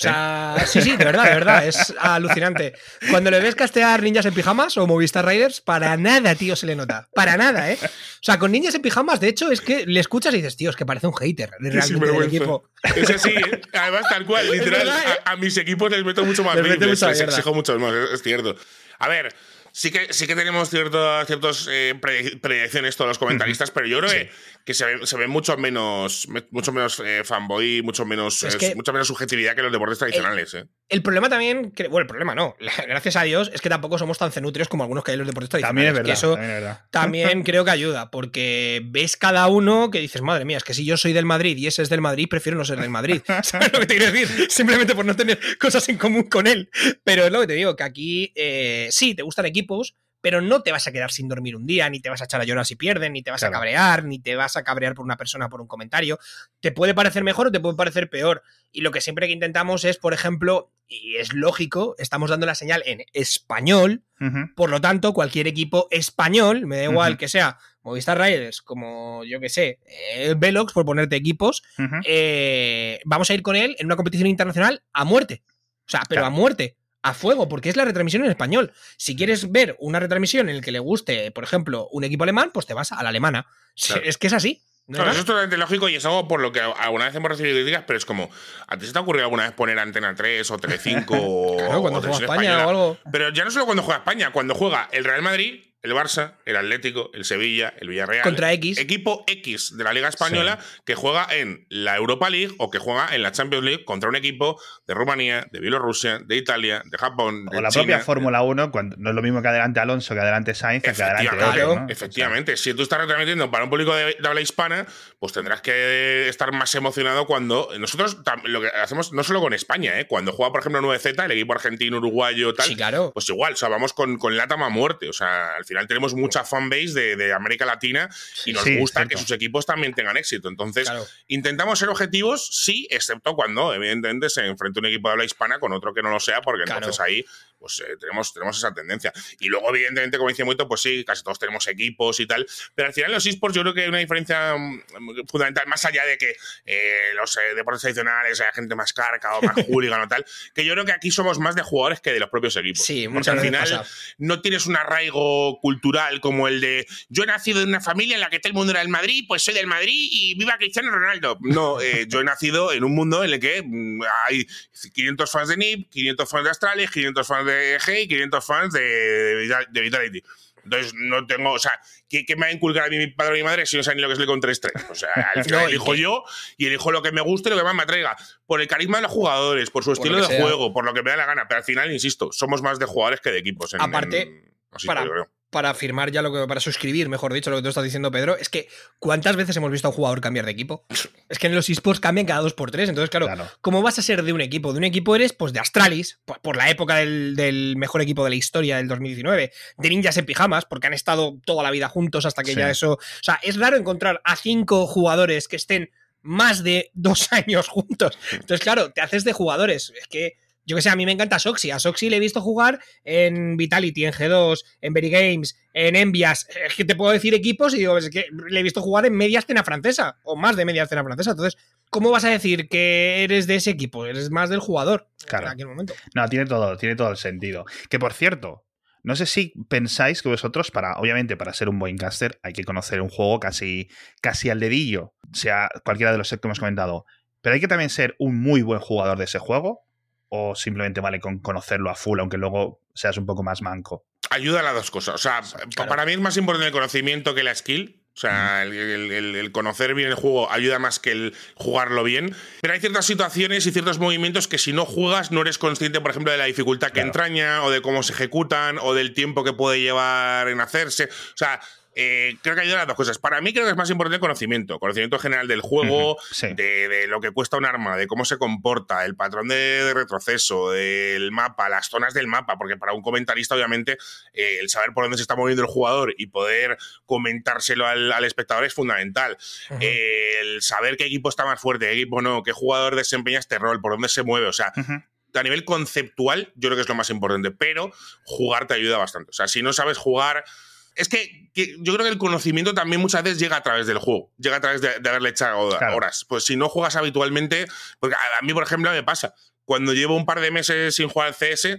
S3: Sea, sí, sí, de verdad, de verdad, es *laughs* alucinante. Cuando le ves castear ninjas en pijamas o Movistar Riders, para nada, tío, se le nota. Para nada, ¿eh? O sea, con ninjas en pijamas, de hecho, es que le escuchas y dices, tío, es que parece un hater realmente del equipo.
S2: Es así, ¿eh? además tal cual, *laughs* literal.
S3: verdad, ¿eh?
S2: a, a mis equipos les meto mucho más
S3: Les mucha mierda.
S2: exijo mucho más, es cierto. A ver, sí que, sí que tenemos ciertos, ciertos eh, pre- predicciones todos los comentaristas, pero yo creo que, que se, ve, se ve mucho menos, me- mucho menos eh, fanboy, mucho menos,
S3: Es
S2: eh,
S3: que-
S2: mucha menos subjetividad que los deportes tradicionales. ¿eh?
S3: El problema también, que- bueno, el problema no, gracias a Dios, es que tampoco somos tan cenutrios como algunos que hay en los deportes tradicionales.
S1: También es
S3: que
S1: verdad.
S3: eso
S1: también es verdad.
S3: también creo que ayuda, porque ves cada uno que dices, madre mía, es que si yo soy del Madrid y ese es del Madrid, prefiero no ser del Madrid. *laughs* ¿Sabes lo que te quiero decir? Simplemente por no tener cosas en común con él. Pero es lo que te digo, que aquí eh, sí, te gustan equipos, pero no te vas a quedar sin dormir un día, ni te vas a echar a llorar si pierden, ni te vas a cabrear, ni te vas a cabrear por una persona por un comentario. Te puede parecer mejor o te puede parecer peor. Y lo que siempre que intentamos es, por ejemplo, y es lógico, estamos dando la señal en español, por lo tanto, cualquier equipo español, me da igual que sea Movistar Riders, como yo que sé, eh, Velox, por ponerte equipos, eh, vamos a ir con él en una competición internacional a muerte. O sea, pero
S1: Claro.
S3: a muerte, a fuego, porque es la retransmisión en español. Si quieres ver una retransmisión en la que le guste, por ejemplo, un equipo alemán, pues te vas a la alemana.
S2: Claro.
S3: Es que es así. ¿no?
S2: Claro, eso es totalmente lógico y es algo por lo que alguna vez hemos recibido críticas, pero es como, ¿a ti se te ha ocurrido alguna vez poner Antena 3 o Telecinco *laughs* o,
S3: Claro, cuando
S2: o
S3: juega España
S2: Española?
S3: o algo.
S2: Pero ya no solo cuando juega España, cuando juega el Real Madrid, el Barça, el Atlético, el Sevilla, el Villarreal.
S3: Contra X.
S2: Equipo X de la Liga Española que juega en la Europa League o que juega en la Champions League contra un equipo de Rumanía, de Bielorrusia, de Italia, de Japón, de
S1: O la
S2: China,
S1: propia Fórmula 1, cuando no es lo mismo que adelante Alonso, que adelante Sainz, que adelante ¿no?
S2: efectivamente. si tú estás retransmitiendo para un público de, de habla hispana, pues tendrás que estar más emocionado cuando. Nosotros lo que hacemos no solo con España, ¿eh? cuando juega, por ejemplo, 9Z, el equipo argentino, uruguayo, tal.
S3: Sí, claro.
S2: Pues igual, o sea, vamos con, con Latam a muerte. O sea, al final tenemos mucha fanbase de, de América Latina y nos
S1: Sí,
S2: gusta
S1: cierto.
S2: que sus equipos también tengan éxito. Entonces,
S3: Claro.
S2: intentamos ser objetivos, sí, excepto cuando, evidentemente, se enfrenta un equipo de habla hispana con otro que no lo sea, porque
S3: Claro.
S2: entonces ahí pues eh, tenemos, tenemos esa tendencia. Y luego, evidentemente, como dice Muito, pues sí, casi todos tenemos equipos y tal. Pero al final, los esports, yo creo que hay una diferencia mm, fundamental, más allá de que eh, los eh, deportes tradicionales haya gente más carca o más *laughs* hooligan o tal, que yo creo que aquí somos más de jugadores que de los propios equipos.
S3: Sí,
S2: Porque al final
S3: pasa.
S2: no tienes un arraigo cultural como el de yo he nacido en una familia en la que todo el mundo era del Madrid, pues soy del Madrid y viva Cristiano Ronaldo. No, *laughs* eh, yo he nacido en un mundo en el que mm, hay 500 fans de NIP, 500 fans de Astralis, 500 fans de G y 500 fans de, de, de Vitality. Entonces, no tengo, o sea, ¿qué, qué me va a inculcar a mí mi padre o mi madre si no saben ni lo que es el Strike? O sea, al *laughs* final
S3: No,
S2: elijo yo y elijo lo que me guste y lo que más me atraiga. Por el carisma de los jugadores, por su
S3: lo
S2: estilo de
S3: sea.
S2: juego, por lo que me da la gana. Pero al final, insisto, somos más de jugadores que de equipos. en-
S3: Aparte,
S2: en- así
S3: para-
S2: creo.
S3: Para afirmar ya lo que. Para suscribir, mejor dicho, lo que tú estás diciendo, Pedro, es que ¿cuántas veces hemos visto a un jugador cambiar de equipo? *laughs* Es que en los esports cambian cada dos por tres. Entonces, claro,
S1: Claro.
S3: ¿cómo vas a ser de un equipo? De un equipo eres, pues, de Astralis, por, por la época del, del mejor equipo de la historia del 2019, de Ninjas en Pijamas, porque han estado toda la vida juntos hasta que
S1: Sí.
S3: ya eso. O sea, es raro encontrar a cinco jugadores que estén más de dos *laughs* años juntos. Entonces, claro, te haces de jugadores. Es que. Yo que sé, a mí me encanta Soxy. A Soxy le he visto jugar en Vitality, en G2, en Very Games, en Envias. Es que te puedo decir equipos y digo, es que le he visto jugar en media escena francesa, o más de media escena francesa. Entonces, ¿cómo vas a decir que eres de ese equipo? Eres más del jugador
S1: Claro.
S3: en aquel momento.
S1: No, tiene todo, tiene todo el sentido. Que por cierto, no sé si pensáis que vosotros, para, obviamente, para ser un buen caster, hay que conocer un juego casi, casi al dedillo, sea cualquiera de los sets que hemos comentado. Pero hay que también ser un muy buen jugador de ese juego. O simplemente vale con conocerlo a full, aunque luego seas un poco más manco.
S2: ayuda a las dos cosas. O sea,
S3: claro.
S2: para mí es más importante el conocimiento que la skill. O sea, el, el- el- el conocer bien el juego ayuda más que el jugarlo bien. Pero hay ciertas situaciones y ciertos movimientos que si no juegas no eres consciente, por ejemplo, de la dificultad que
S1: Claro.
S2: entraña o de cómo se ejecutan o del tiempo que puede llevar en hacerse. O sea, eh, creo que ayuda a las dos cosas. Para mí creo que es más importante el conocimiento. Conocimiento general del juego,
S1: sí.
S2: de, de lo que cuesta un arma, de cómo se comporta, el patrón de, de retroceso, del mapa, las zonas del mapa, porque para un comentarista, obviamente, eh, el saber por dónde se está moviendo el jugador y poder comentárselo al, al espectador es fundamental. Eh, el saber qué equipo está más fuerte, qué equipo no, qué jugador desempeña este rol, por dónde se mueve, o sea, a nivel conceptual, yo creo que es lo más importante, pero jugar te ayuda bastante. O sea, si no sabes jugar. Es que, que yo creo que el conocimiento también muchas veces llega a través del juego, llega a través de, de haberle echado
S1: Claro.
S2: horas. Pues si no juegas habitualmente, porque a, a mí, por ejemplo, me pasa, cuando llevo un par de meses sin jugar al CS,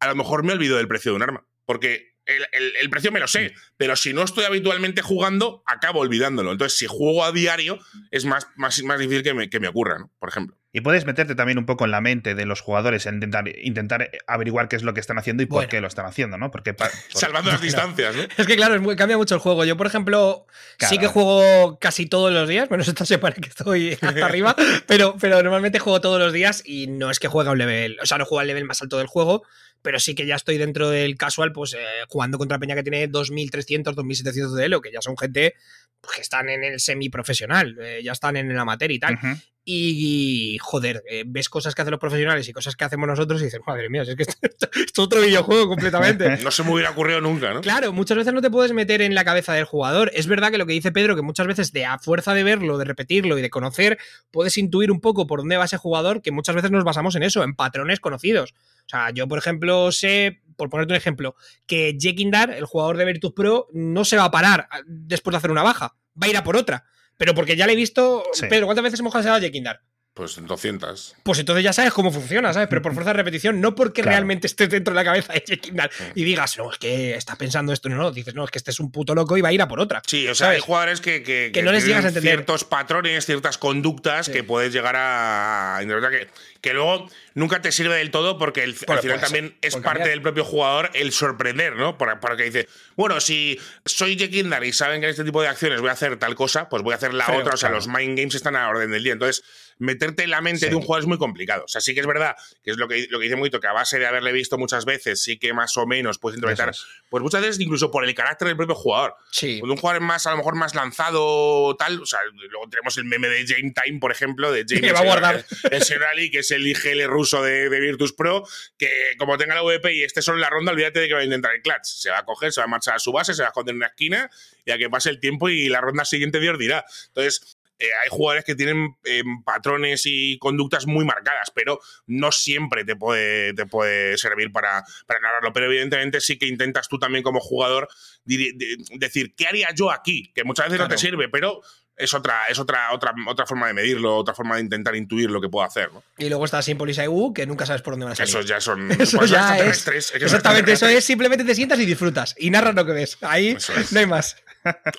S2: a lo mejor me olvido del precio de un arma, porque el, el- el precio me lo sé, pero si no estoy habitualmente jugando, acabo olvidándolo. Entonces, si juego a diario, es más, más, más difícil que me, que me ocurra, ¿no? Por ejemplo.
S1: Y puedes meterte también un poco en la mente de los jugadores, e intentar, intentar averiguar qué es lo que están haciendo y por qué lo están haciendo, ¿no? Porque por- *laughs*
S2: Salvando las *laughs* distancias, ¿no?
S3: Es que claro, es muy- cambia mucho el juego. Yo, por ejemplo, sí que juego casi todos los días, menos *laughs* esta semana que estoy hasta arriba, pero, pero normalmente juego todos los días y no es que juegue a un level, o sea, no juego al level más alto del juego, pero sí que ya estoy dentro del casual, pues eh, jugando contra Peña que tiene 2300, 2700 de elo, que ya son gente pues, que están en el semiprofesional, eh, ya están en el amateur y tal. Y, joder, eh, ves cosas que hacen los profesionales y cosas que hacemos nosotros y dices, madre mía, es que esto, *laughs* esto es otro videojuego completamente. *laughs*
S2: No se me hubiera ocurrido nunca, ¿no?
S3: Claro, muchas veces no te puedes meter en la cabeza del jugador. Es verdad que lo que dice Pedro, que muchas veces de a fuerza de verlo, de repetirlo y de conocer, puedes intuir un poco por dónde va ese jugador, que muchas veces nos basamos en eso, en patrones conocidos. O sea, yo, por ejemplo, sé, por ponerte un ejemplo, que Jekindar, el jugador de Virtus Pro, no se va a parar después de hacer una baja. Va a ir a por otra. Pero porque ya le he visto.
S1: Sí.
S3: Pedro, ¿cuántas veces hemos cancelado a Jekindar?
S2: Pues 200.
S3: Pues entonces ya sabes cómo funciona, ¿sabes? Pero por fuerza de repetición, no porque
S1: Claro.
S3: realmente estés dentro de la cabeza de Jekindar y digas, no, es que está pensando esto, no, no, dices, no, es que este es un puto loco y va a ir a por otra.
S2: Sí, o sea,
S3: ¿Sabes?
S2: hay jugadores que, que,
S3: Que no les llegas a entender.
S2: ciertos patrones, ciertas conductas
S3: Sí.
S2: que puedes llegar a. Que, que luego nunca te sirve del todo porque el-
S3: Bueno,
S2: al final también es parte del propio jugador el sorprender, ¿no? Para, para que dice, bueno, si soy Jekindar y saben que en este tipo de acciones voy a hacer tal cosa, pues voy a hacer la otra. O sea,
S1: claro.
S2: los mind games están a la orden del día. Entonces, meterte en la mente
S1: Sí.
S2: de un jugador es muy complicado. O sea, sí que es verdad, que es lo que, lo que dice Muito, que a base de haberle visto muchas veces, sí que más o menos puedes interpretar.
S1: Eso
S2: Pues muchas veces incluso por el carácter del propio jugador.
S3: Sí.
S2: Cuando un jugador es más, a lo mejor más lanzado, tal, o sea, luego tenemos el meme de Game Time, por ejemplo, de James
S3: Que va a guardar.
S2: El, el señor Ali, que es es el IGL ruso de, de Virtus Pro, que como tenga la VP y esté solo en la ronda, olvídate de que va a intentar el clutch. Se va a coger, se va a marchar a su base, se va a esconder en una esquina y a que pase el tiempo y la ronda siguiente Dios dirá. Entonces, eh, hay jugadores que tienen eh, patrones y conductas muy marcadas, pero no siempre te puede, te puede servir para, para narrarlo. Pero evidentemente sí que intentas tú también como jugador decir, ¿qué haría yo aquí? Que muchas veces no te sirve, pero es otra, es otra, otra, otra forma de medirlo, otra forma de intentar intuir lo que puedo hacer. ¿no?
S3: Y luego está Simple Wu, que nunca sabes por dónde van a salir.
S2: Esos ya son, *laughs*
S3: Eso ya es.
S2: son
S3: Exactamente, eso es simplemente te sientas y disfrutas. Y narras lo que ves. Ahí
S2: Eso es.
S3: no hay más.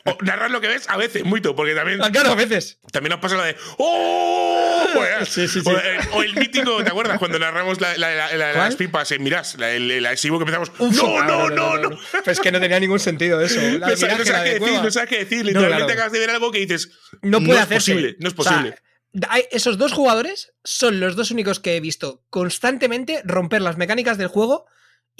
S2: O narrar lo que ves a veces, mucho, porque también
S3: Ah, Claro, a veces.
S2: También nos pasa lo de ¡Oh! *laughs* Pues,
S3: Sí, sí, sí.
S2: O, el, o el mítico, ¿te acuerdas? Cuando narramos la- la- la- la- las pipas en Mirás, la, el, adhesivo que empezamos.
S3: Uf,
S2: ¡No, no, no, no!
S3: Pues es que no tenía ningún sentido eso. *laughs* La
S2: No sabes, no qué decir, no sabes qué decir.
S3: No,
S2: Literalmente
S3: claro.
S2: acabas de ver algo que dices.
S3: No puede
S2: es
S3: hacerse.
S2: posible, no es
S3: O sea,
S2: posible.
S3: esos dos jugadores son los dos únicos que he visto constantemente romper las mecánicas del juego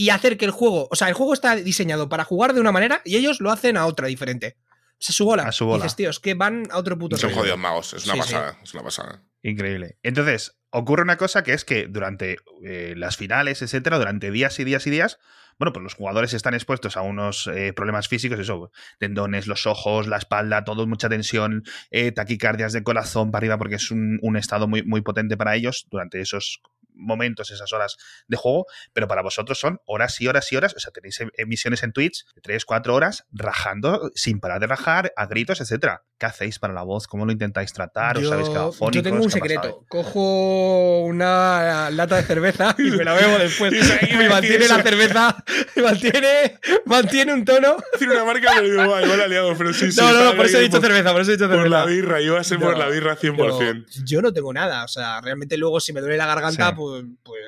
S3: y hacer que el juego, o sea, el juego está diseñado para jugar de una manera y ellos lo hacen a otra diferente. O sea, su bola.
S1: A su bola.
S3: Dices, tío, es que van a otro puto
S2: Son jodidos magos, es una
S3: Sí, sí.
S2: pasada, es una pasada.
S1: Increíble. Entonces, ocurre una cosa que es que durante eh, las finales, etcétera, durante días y días y días, bueno, pues los jugadores están expuestos a unos eh, problemas físicos, eso, tendones, los ojos, la espalda, todo, mucha tensión, eh, taquicardias de corazón para arriba, porque es un, un estado muy, muy potente para ellos durante esos momentos, esas horas de juego, pero para vosotros son horas y horas y horas, o sea, tenéis em- emisiones en Twitch de 3, 4 horas rajando sin parar de rajar, a gritos, etcétera. ¿Qué hacéis para la voz? ¿Cómo lo intentáis tratar? ¿Os sabéis cada
S3: yo tengo un secreto. Cojo una lata de cerveza *laughs* y me la bebo después. *laughs*
S2: Y
S3: me mantiene la cerveza, me mantiene, mantiene un tono. *laughs*
S2: Decir una marca, pero digo, "Ay, igual la liado", pero sí, sí.
S3: No, no, no, por eso he dicho
S2: por-
S3: cerveza, por eso he dicho
S2: Por
S3: cerveza.
S2: la birra, iba a ser por la birra 100%.
S3: Yo, yo no tengo nada, o sea, realmente luego si me duele la garganta,
S1: Sí.
S3: pues, pues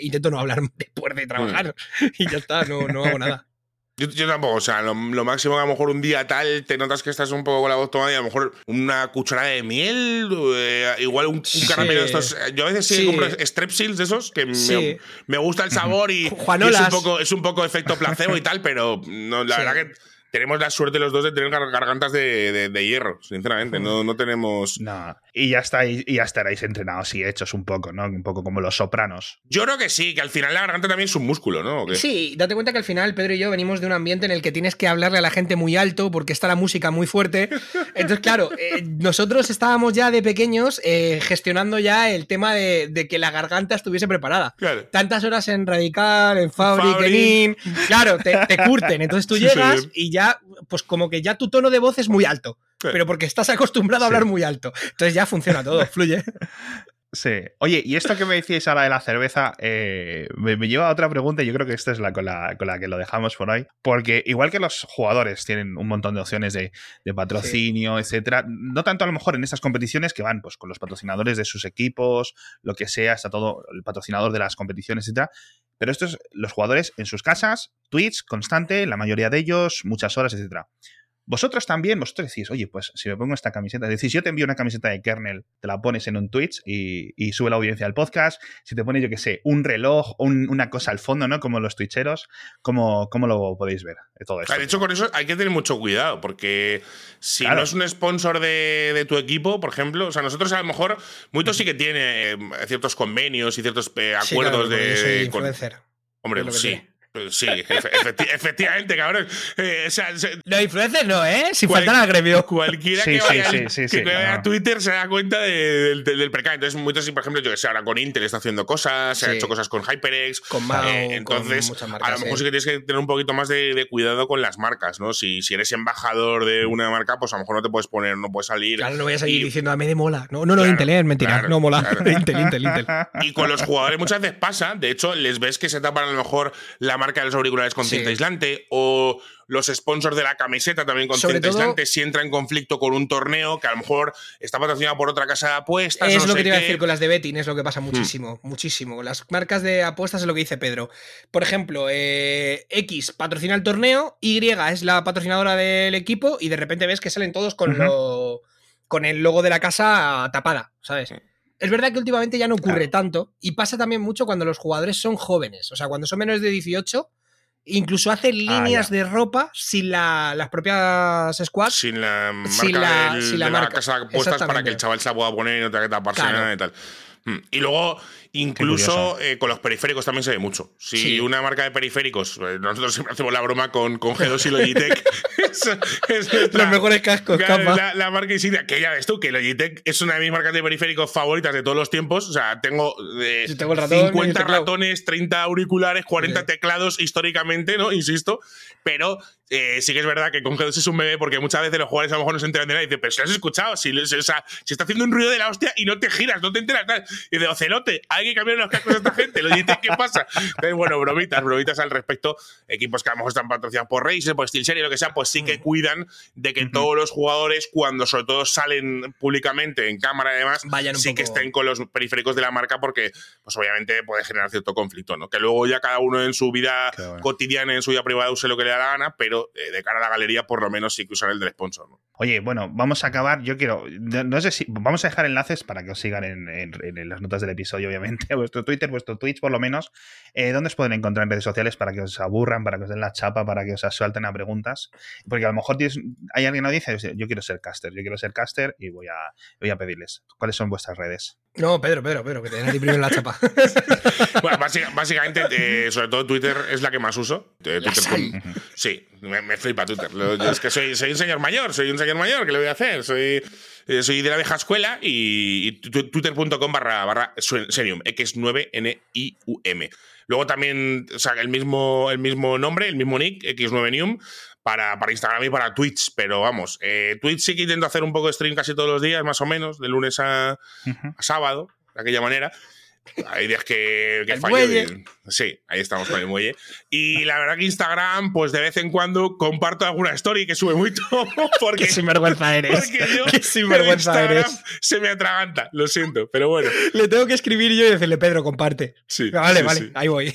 S3: intento no hablar *laughs* después de trabajar y ya está, no, no hago nada. *laughs*
S2: Yo, yo tampoco, o sea, lo, lo máximo que a lo mejor un día tal te notas que estás un poco con la voz tomada y a lo mejor una cucharada de miel, eh, igual un, un
S3: Sí.
S2: caramelo de estos. Yo a veces sí,
S3: Sí.
S2: compro strepsils de esos que
S3: Sí.
S2: me, me gusta el sabor y, y es, un poco, es un poco efecto placebo y tal, pero no, la verdad que tenemos la suerte los dos de tener gar- gargantas de, de- de hierro, sinceramente. No, no tenemos. *laughs*
S1: No, y ya estáis, y ya estaréis entrenados y hechos un poco, ¿no? Un poco como los sopranos.
S2: Yo creo que sí, que al final la garganta también es un músculo, ¿no?
S3: Sí, date cuenta que al final Pedro y yo venimos de un ambiente en el que tienes que hablarle a la gente muy alto porque está la música muy fuerte. Entonces, claro, eh, nosotros estábamos ya de pequeños eh, gestionando ya el tema de, de que la garganta estuviese preparada.
S2: Claro.
S3: Tantas horas en Radical, en Fabric,
S2: Fabric.
S3: en In, claro, te, te curten. Entonces tú
S2: Sí,
S3: llegas y ya, pues como que ya tu tono de voz es muy alto. Pero porque estás acostumbrado a
S1: Sí.
S3: hablar muy alto. Entonces ya funciona todo, *laughs* fluye.
S1: Sí. Oye, y esto que me decíais ahora de la cerveza, eh, me, me lleva a otra pregunta y yo creo que esta es la con, la con la que lo dejamos por hoy. Porque igual que los jugadores tienen un montón de opciones de, de patrocinio, etcétera, no tanto a lo mejor en estas competiciones que van pues con los patrocinadores de sus equipos, lo que sea, está todo el patrocinador de las competiciones, etcétera. Pero estos, los jugadores en sus casas, Twitch constante, la mayoría de ellos, muchas horas, etcétera. Vosotros también, vosotros decís, oye, pues si me pongo esta camiseta, decís, yo te envío una camiseta de kernel, te la pones en un Twitch y, y sube la audiencia al podcast. Si te pones, yo qué sé, un reloj, un- una cosa al fondo, ¿no? Como los twitcheros, ¿cómo, cómo lo podéis ver? de Todo esto.
S2: De hecho, con eso hay que tener mucho cuidado, porque si
S1: Claro.
S2: no es un sponsor de, de tu equipo, por ejemplo, o sea, nosotros a lo mejor, Muito sí que tiene eh, ciertos convenios y ciertos eh,
S3: Sí,
S2: acuerdos
S3: claro, yo soy
S2: de. con- hombre, sí.
S3: tiene.
S2: Sí, efe- efecti- efectivamente, cabrón. Eh, o sea, se-
S3: Los influencers no, ¿eh?
S2: Cual-
S3: faltar al gremio.
S2: Cualquiera
S1: Sí,
S2: que
S1: sí,
S2: vaya,
S1: sí,
S2: al-
S1: sí,
S2: que
S1: sí,
S2: vaya
S1: no.
S2: a Twitter se da cuenta de- del, del, del precao. Entonces, muchos, por ejemplo, yo que sé, ahora con Intel está haciendo cosas, se ha
S3: Sí.
S2: hecho cosas con HyperX.
S3: Con Mao,
S2: Eh,
S3: con
S2: entonces, a lo mejor
S3: eh.
S2: sí que tienes que tener un poquito más de, de cuidado con las marcas, ¿no? Si, si eres embajador de una marca, pues a lo mejor no te puedes poner, no puedes salir.
S3: Claro, no voy a seguir
S2: Y-
S3: diciendo a mí de mola. No, no, no,
S2: Claro,
S3: Intel, ¿eh? es mentira.
S2: claro,
S3: no mola.
S2: claro. *laughs*
S3: Intel, Intel, Intel.
S2: Y con los jugadores muchas veces pasa, de hecho, les ves que se tapan a lo mejor la marca de los auriculares con
S3: Sí.
S2: cinta aislante o los sponsors de la camiseta también con
S3: Sobre
S2: cinta
S3: todo-
S2: aislante si entra en conflicto con un torneo que a lo mejor está patrocinado por otra casa de apuestas.
S3: Es
S2: no
S3: lo que te iba a decir con las de betting, es lo que
S2: Hmm.
S3: pasa muchísimo, muchísimo. Las marcas de apuestas es lo que dice Pedro. Por ejemplo, eh, X patrocina el torneo, Y es la patrocinadora del equipo y de repente ves que salen todos con, lo- con el logo de la casa tapada, ¿sabes?
S2: Sí.
S3: Es verdad que últimamente ya no ocurre
S1: Claro.
S3: tanto y pasa también mucho cuando los jugadores son jóvenes, o sea, cuando son menores de 18, incluso hacen
S1: Ah,
S3: líneas de ropa sin la- las propias squads.
S2: Sin la marca,
S3: Sin la-
S2: del-
S3: sin la
S2: de
S3: marca.
S2: casa de apuestas para que el chaval se la pueda poner y no tenga que taparse
S3: Claro.
S2: nada y tal. Mm, Y luego, incluso eh, con los periféricos también se ve mucho. Si
S3: Sí.
S2: una marca de periféricos, eh, nosotros siempre hacemos la broma con, con G2 y Logitech. *laughs* es, es nuestra-
S3: Los mejores cascos, capa.
S2: la, la marca insignia, que ya ves tú, que Logitech es una de mis marcas de periféricos favoritas de todos los tiempos. O sea, tengo, eh,
S3: Yo tengo ratón y el
S2: 50
S3: teclado.
S2: ratones, 30 auriculares, 40
S3: Sí.
S2: teclados históricamente, ¿no? Insisto. Pero eh, sí que es verdad que con G2 es un bebé porque muchas veces los jugadores a lo mejor no se enteran de nada y dicen, pero si lo has escuchado, si, o sea, si está haciendo un ruido de la hostia y no te giras, no te enteras. tal". Y de Ocelote, hay que cambiar los cascos a esta gente. Lo dices, ¿qué pasa? Entonces, bueno, bromitas, bromitas al respecto. Equipos que a lo mejor están patrocinados por Razer, por SteelSeries, lo que sea, pues sí
S3: Mm.
S2: que cuidan de que todos los jugadores, cuando sobre todo salen públicamente en cámara y demás,
S3: Vayan
S2: sí que estén con los periféricos de la marca porque, pues obviamente puede generar cierto conflicto, ¿no? Que luego ya cada uno en su vida
S1: bueno.
S2: cotidiana, en su vida privada, use lo que le da la gana, pero eh, de cara a la galería, por lo menos sí que usar el del sponsor, ¿no?
S1: Oye, bueno, vamos a acabar. Yo quiero. No no sé si. Vamos a dejar enlaces para que os sigan en, en- en las notas del episodio, obviamente. *laughs* A vuestro Twitter, vuestro Twitch, por lo menos. Eh, ¿Dónde os pueden encontrar en redes sociales para que os aburran, para que os den la chapa, para que os suelten a preguntas? Porque a lo mejor tienes, hay alguien que dice: Yo quiero ser caster, yo quiero ser caster y voy a, voy a pedirles. ¿Cuáles son vuestras redes?
S3: No, Pedro, Pedro, Pedro, que te den a ti primero en la chapa. *laughs*
S2: Bueno, básica- básicamente, eh, sobre todo Twitter es la que más uso. Eh,
S3: La
S2: Twitter
S3: sal.
S2: con- sí, me, me flipa Twitter. Yo es que soy, soy un señor mayor, soy un señor mayor, ¿qué le voy a hacer? Soy, eh, soy de la vieja escuela y, twitter.com barra, barra Senium, X9NIUM. Luego también, o sea, el mismo, el mismo nombre, el mismo nick, X9Nium, para, para Instagram y para Twitch. Pero vamos, eh, Twitch sí que intento hacer un poco de stream casi todos los días, más o menos, de lunes a sábado, de aquella manera. Hay días que, que fallo y- sí, ahí estamos con el muelle. Y la verdad que Instagram, pues de vez en cuando comparto alguna story que sube mucho *laughs* porque,
S3: Qué sinvergüenza *laughs* eres.
S2: porque yo *laughs*
S3: Qué sinvergüenza eres.
S2: se me atraganta, lo siento, pero bueno.
S3: Le tengo que escribir yo y decirle, Pedro, comparte.
S2: Sí,
S3: Vale,
S2: sí,
S3: vale,
S2: sí.
S3: ahí voy.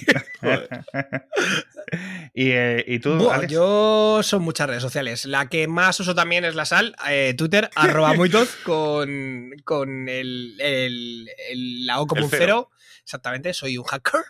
S1: Y, eh, ¿y tú,
S3: Buah,
S1: Alex?
S3: yo son muchas redes sociales. La que más uso también es la sal, eh, Twitter, *laughs* arroba muitos, con, con el, el- el- la O como un
S2: cero.
S3: Exactamente, soy un hacker.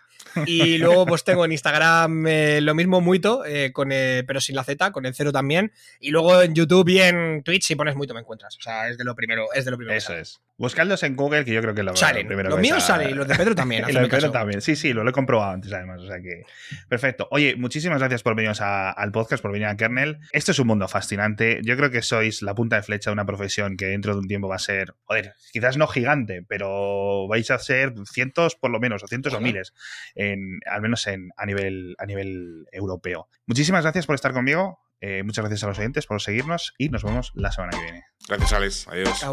S3: Y luego pues tengo en Instagram eh, lo mismo muito, eh, con, eh, pero sin la Z, con el cero también. Y luego en YouTube y en Twitch, si pones muito me encuentras. O sea, es de lo primero, es de lo primero.
S1: Eso es. Buscadlos en Google, que yo creo que lo,
S3: Salen.
S1: primero
S3: Los míos salen y los de Pedro también. *laughs*
S1: Y
S3: hazme
S1: lo de Pedro
S3: caso.
S1: también. Sí, sí, lo, lo he comprobado antes, además. O sea que. Perfecto. Oye, muchísimas gracias por veniros a- al podcast, por venir a Kernel. Esto es un mundo fascinante. Yo creo que sois la punta de flecha de una profesión que dentro de un tiempo va a ser, joder, quizás no gigante, pero vais a ser cientos por lo menos, o cientos o miles, en, al menos en, a, nivel, a nivel europeo. Muchísimas gracias por estar conmigo. eh, muchas gracias a los oyentes por seguirnos y nos vemos la semana que viene.
S2: Gracias, Alex. Adiós.